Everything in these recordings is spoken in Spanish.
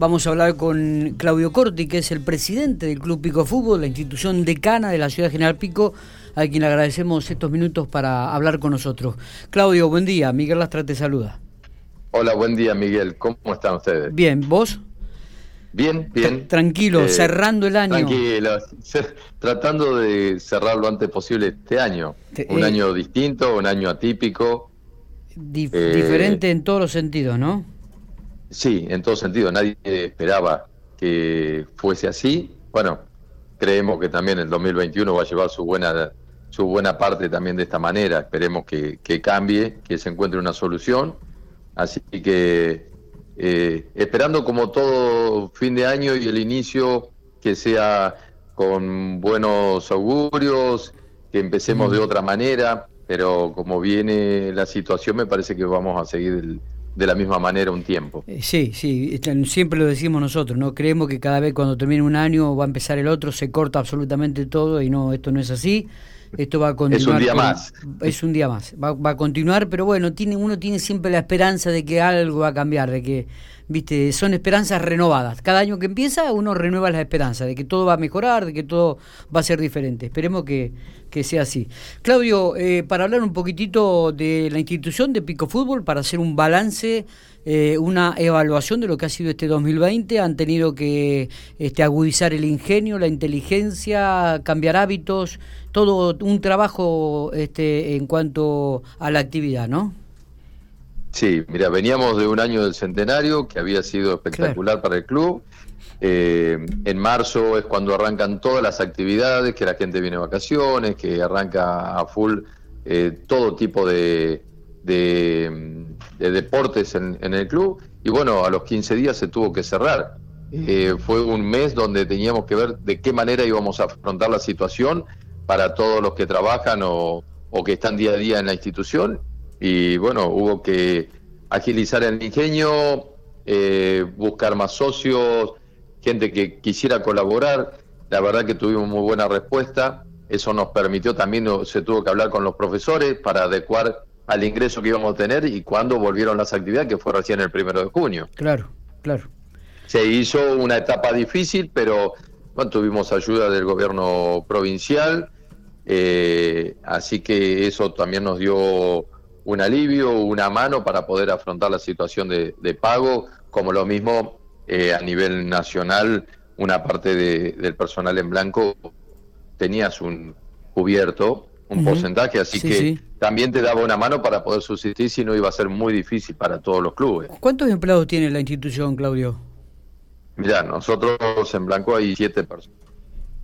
Vamos a hablar con Claudio Corti, que es el presidente del Club Pico Fútbol, la institución decana de la ciudad de General Pico, a quien le agradecemos estos minutos para hablar con nosotros. Claudio, buen día. Miguel Lastra te saluda. Hola, buen día, Miguel. ¿Cómo están ustedes? Bien, ¿vos? Bien, bien. Tranquilo, eh, cerrando el año. Tranquilo, tratando de cerrar lo antes posible este año. un eh, año distinto, un año atípico. Eh, diferente en todos los sentidos, ¿no? Sí, en todo sentido. Nadie esperaba que fuese así. Bueno, creemos que también el 2021 va a llevar su buena su buena parte también de esta manera. Esperemos que, que cambie, que se encuentre una solución. Así que eh, esperando como todo fin de año y el inicio que sea con buenos augurios, que empecemos de otra manera, pero como viene la situación me parece que vamos a seguir de la misma manera un tiempo. Eh, sí, sí, siempre lo decimos nosotros, ¿no? Creemos que cada vez cuando termine un año va a empezar el otro, se corta absolutamente todo y no, esto no es así. Esto va a continuar. Es un día más. Es un día más. Va, a continuar, pero bueno, tiene, uno tiene siempre la esperanza de que algo va a cambiar, de que, viste, son esperanzas renovadas. Cada año que empieza, uno renueva las esperanzas de que todo va a mejorar, de que todo va a ser diferente. Esperemos que, que sea así. Claudio, eh, para hablar un poquitito de la institución de Pico Fútbol, para hacer un balance eh, una evaluación de lo que ha sido este 2020. Han tenido que este, agudizar el ingenio, la inteligencia, cambiar hábitos, todo un trabajo este, en cuanto a la actividad, ¿no? Sí, mira, veníamos de un año del centenario que había sido espectacular para el club. Eh, en marzo es cuando arrancan todas las actividades, que la gente viene de vacaciones, que arranca a full eh, todo tipo de, de, deportes en, el club y bueno, a los 15 días se tuvo que cerrar. Eh, fue un mes donde teníamos que ver de qué manera íbamos a afrontar la situación para todos los que trabajan o, que están día a día en la institución y bueno, hubo que agilizar el ingenio, eh, buscar más socios, gente que quisiera colaborar. La verdad que tuvimos muy buena respuesta. Eso nos permitió también, se tuvo que hablar con los profesores para adecuar al ingreso que íbamos a tener y cuando volvieron las actividades, que fue recién el primero de junio. Claro, claro. Se hizo una etapa difícil, pero bueno, tuvimos ayuda del gobierno provincial, eh, así que eso también nos dio un alivio, una mano para poder afrontar la situación de, pago, como lo mismo eh, a nivel nacional, una parte del personal en blanco tenías un cubierto, un porcentaje, así que también te daba una mano para poder subsistir si no iba a ser muy difícil para todos los clubes. ¿Cuántos empleados tiene la institución, Claudio? Mira, nosotros en Blanco hay siete personas.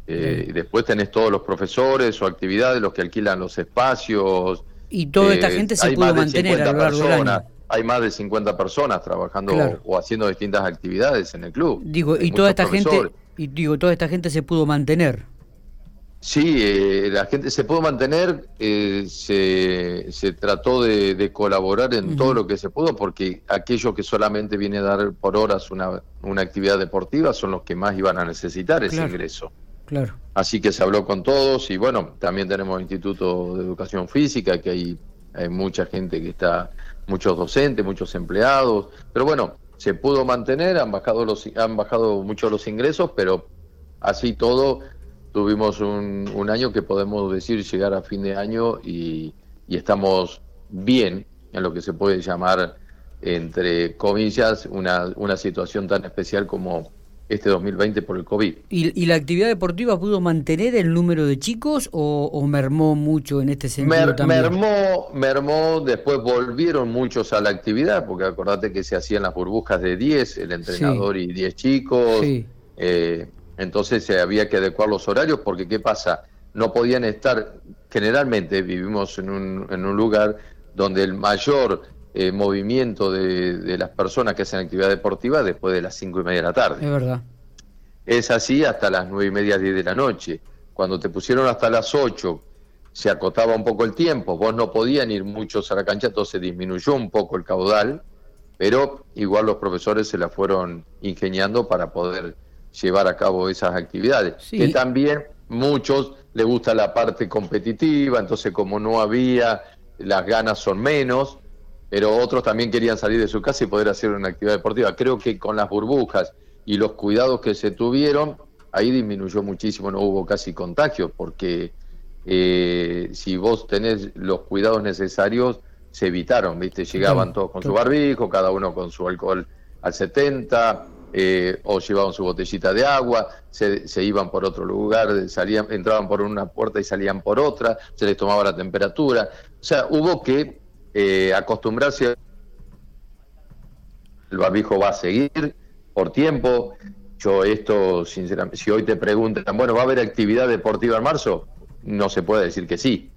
Eh, y después tenés todos los profesores o actividades, los que alquilan los espacios. Y toda esta eh, gente se pudo mantener a lo largo del año. Hay más de 50 personas trabajando o haciendo distintas actividades en el club. Digo, y toda esta gente y digo, toda esta gente se pudo mantener. Sí, eh, la gente se pudo mantener, eh, se, se, trató de, colaborar en todo lo que se pudo, porque aquellos que solamente vienen a dar por horas una, una actividad deportiva son los que más iban a necesitar ese ingreso. Claro. Así que se habló con todos y bueno, también tenemos Instituto de Educación Física, que hay, hay mucha gente que está, muchos docentes, muchos empleados, pero bueno, se pudo mantener, han bajado, los, han bajado mucho los ingresos, pero así todo tuvimos un, un, año que podemos decir llegar a fin de año y, estamos bien en lo que se puede llamar, entre comillas, una, una situación tan especial como este 2020 por el COVID. ¿Y, la actividad deportiva pudo mantener el número de chicos o, mermó mucho en este sentido también? Mermó, mermó, después volvieron muchos a la actividad, porque acordate que se hacían las burbujas de 10, el entrenador y 10 chicos. Sí. Eh, entonces se había que adecuar los horarios porque ¿qué pasa? No podían estar, generalmente vivimos en un, en un lugar donde el mayor eh, movimiento de, las personas que hacen actividad deportiva después de las cinco y media de la tarde. Es verdad. Es así hasta las nueve y media, diez de la noche. Cuando te pusieron hasta las ocho, se acotaba un poco el tiempo, vos no podían ir muchos a la cancha, entonces disminuyó un poco el caudal, pero igual los profesores se la fueron ingeniando para poder llevar a cabo esas actividades. Que también muchos les gusta la parte competitiva, entonces como no había, las ganas son menos, pero otros también querían salir de su casa y poder hacer una actividad deportiva. Creo que con las burbujas y los cuidados que se tuvieron, ahí disminuyó muchísimo, no hubo casi contagio, porque eh, si vos tenés los cuidados necesarios, se evitaron, ¿viste? Llegaban todos con su barbijo, cada uno con su alcohol al 70, eh, o llevaban su botellita de agua, se, se, iban por otro lugar, salían, entraban por una puerta y salían por otra, se les tomaba la temperatura. O sea, hubo que eh, acostumbrarse. El barbijo va a seguir por tiempo. Yo esto, sinceramente, si hoy te preguntan, bueno, ¿va a haber actividad deportiva en marzo? No se puede decir que sí.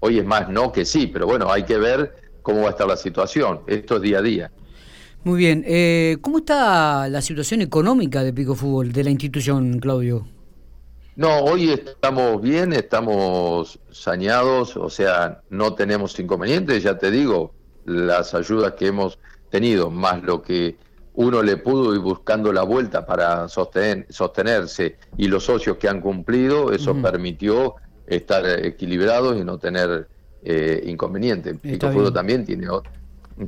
Hoy es más no que sí, pero bueno, hay que ver cómo va a estar la situación. Esto es día a día. Muy bien. Eh, ¿Cómo está la situación económica de Pico Fútbol, de la institución, Claudio? No, hoy estamos bien, estamos saneados, o sea, no tenemos inconvenientes, ya te digo, las ayudas que hemos tenido, más lo que uno le pudo ir buscando la vuelta para sostener, sostenerse y los socios que han cumplido, eso permitió estar equilibrados y no tener eh, inconvenientes. Pico Fútbol también tiene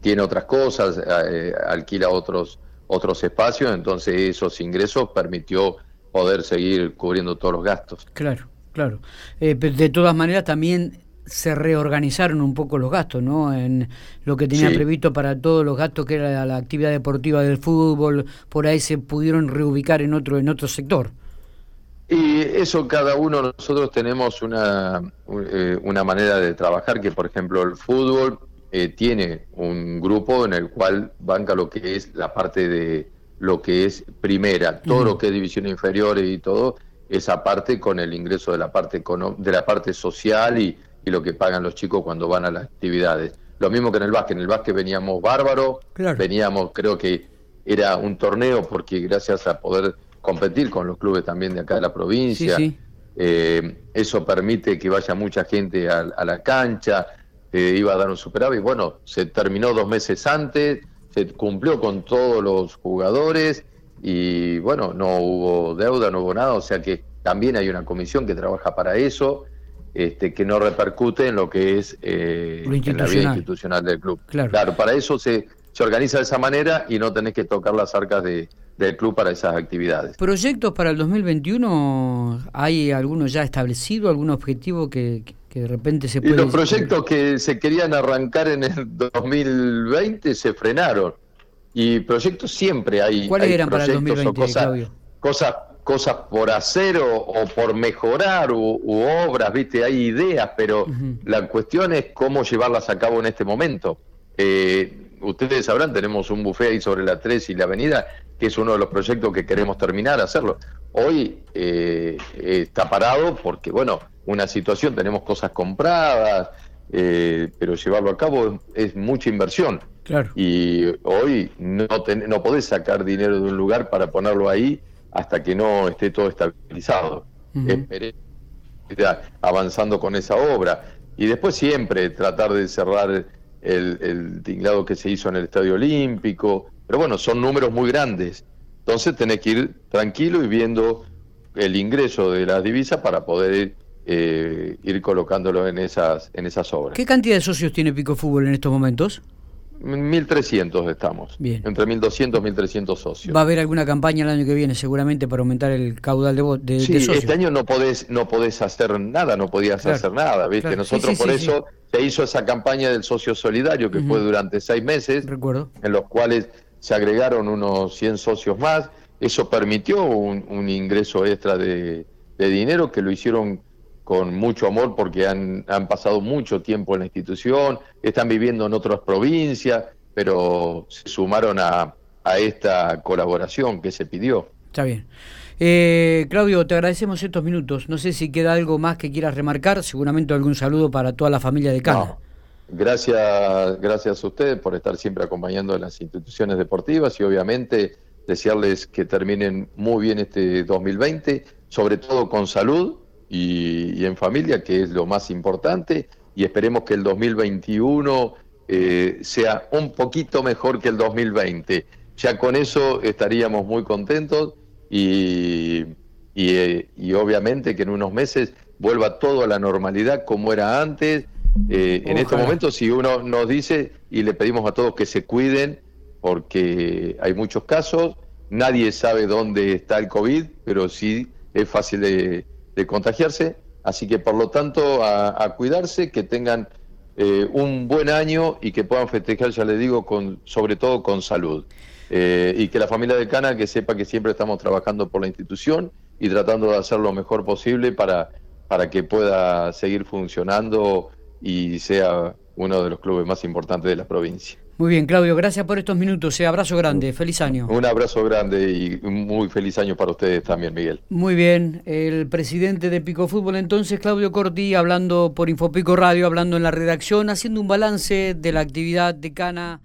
tiene otras cosas, eh, alquila otros, otros espacios, entonces esos ingresos permitió poder seguir cubriendo todos los gastos. Claro, claro. Eh, de todas maneras también se reorganizaron un poco los gastos, ¿no? En lo que tenía previsto para todos los gastos que era la actividad deportiva del fútbol, por ahí se pudieron reubicar en otro en otro sector. Y eso cada uno nosotros tenemos una eh, una manera de trabajar que por ejemplo el fútbol eh, tiene un grupo en el cual banca lo que es la parte de lo que es primera, todo lo que es división inferior y todo, esa parte con el ingreso de la parte de la parte social y, lo que pagan los chicos cuando van a las actividades. Lo mismo que en el básquet, en el básquet veníamos bárbaro, veníamos, creo que era un torneo porque gracias a poder competir con los clubes también de acá de la provincia, eh, eso permite que vaya mucha gente a, a la cancha, iba a dar un superávit. Bueno, se terminó dos meses antes, se cumplió con todos los jugadores y bueno, no hubo deuda, no hubo nada, o sea que también hay una comisión que trabaja para eso, este, que no repercute en lo que es eh, en la vida institucional del club. Claro, para eso se, se organiza de esa manera y no tenés que tocar las arcas de, del club para esas actividades. ¿Proyectos para el 2021? ¿Hay alguno ya establecido, algún objetivo que, que de repente se puede... Y los proyectos que se querían arrancar en el 2020 se frenaron. Y proyectos siempre hay. ¿Cuáles eran para el 2020, cosas, cosas, cosas por hacer o, por mejorar u, obras, ¿viste? Hay ideas, pero la cuestión es cómo llevarlas a cabo en este momento. Eh, ustedes sabrán, tenemos un buffet ahí sobre la 3 y la avenida, que es uno de los proyectos que queremos terminar, hacerlo. Hoy eh, está parado porque, bueno, una situación, tenemos cosas compradas, eh, pero llevarlo a cabo es, mucha inversión. Claro. Y hoy no, no podés sacar dinero de un lugar para ponerlo ahí hasta que no esté todo estabilizado. Esperé avanzando con esa obra. Y después siempre tratar de cerrar el, el tinglado que se hizo en el Estadio Olímpico. Pero bueno, son números muy grandes. Entonces tenés que ir tranquilo y viendo el ingreso de las divisas para poder eh, ir colocándolo en esas, en esas obras. ¿Qué cantidad de socios tiene Pico Fútbol en estos momentos? 1.300 estamos. Bien. Entre 1.200 y 1.300 socios. ¿Va a haber alguna campaña el año que viene seguramente para aumentar el caudal de, de, sí, este año no podés, no podés hacer nada, no podías hacer nada, ¿viste? Nosotros por eso se hizo esa campaña del socio solidario que fue durante seis meses. Recuerdo. En los cuales se agregaron unos 100 socios más. Eso permitió un, ingreso extra de, de dinero que lo hicieron con mucho amor porque han, han pasado mucho tiempo en la institución, están viviendo en otras provincias, pero se sumaron a, a esta colaboración que se pidió. Está bien. Eh, Claudio, te agradecemos estos minutos. No sé si queda algo más que quieras remarcar, seguramente algún saludo para toda la familia de Cana. Gracias, gracias a ustedes por estar siempre acompañando a las instituciones deportivas y obviamente desearles que terminen muy bien este 2020, sobre todo con salud, y, en familia, que es lo más importante, y esperemos que el 2021 eh, sea un poquito mejor que el 2020. Ya con eso estaríamos muy contentos y, eh, y, obviamente que en unos meses vuelva todo a la normalidad como era antes. Eh, en estos momentos, si uno nos dice y le pedimos a todos que se cuiden, porque hay muchos casos, nadie sabe dónde está el COVID, pero sí es fácil de, contagiarse. Así que por lo tanto a, cuidarse, que tengan eh, un buen año y que puedan festejar, ya les digo, con, sobre todo con salud. Eh, y que la familia de Cana que sepa que siempre estamos trabajando por la institución y tratando de hacer lo mejor posible para, para que pueda seguir funcionando y sea uno de los clubes más importantes de la provincia. Muy bien, Claudio, gracias por estos minutos. Un eh, abrazo grande, feliz año. Un abrazo grande y un muy feliz año para ustedes también, Miguel. Muy bien, el presidente de Pico Fútbol entonces, Claudio Corti, hablando por Infopico Radio, hablando en la redacción, haciendo un balance de la actividad de Cana.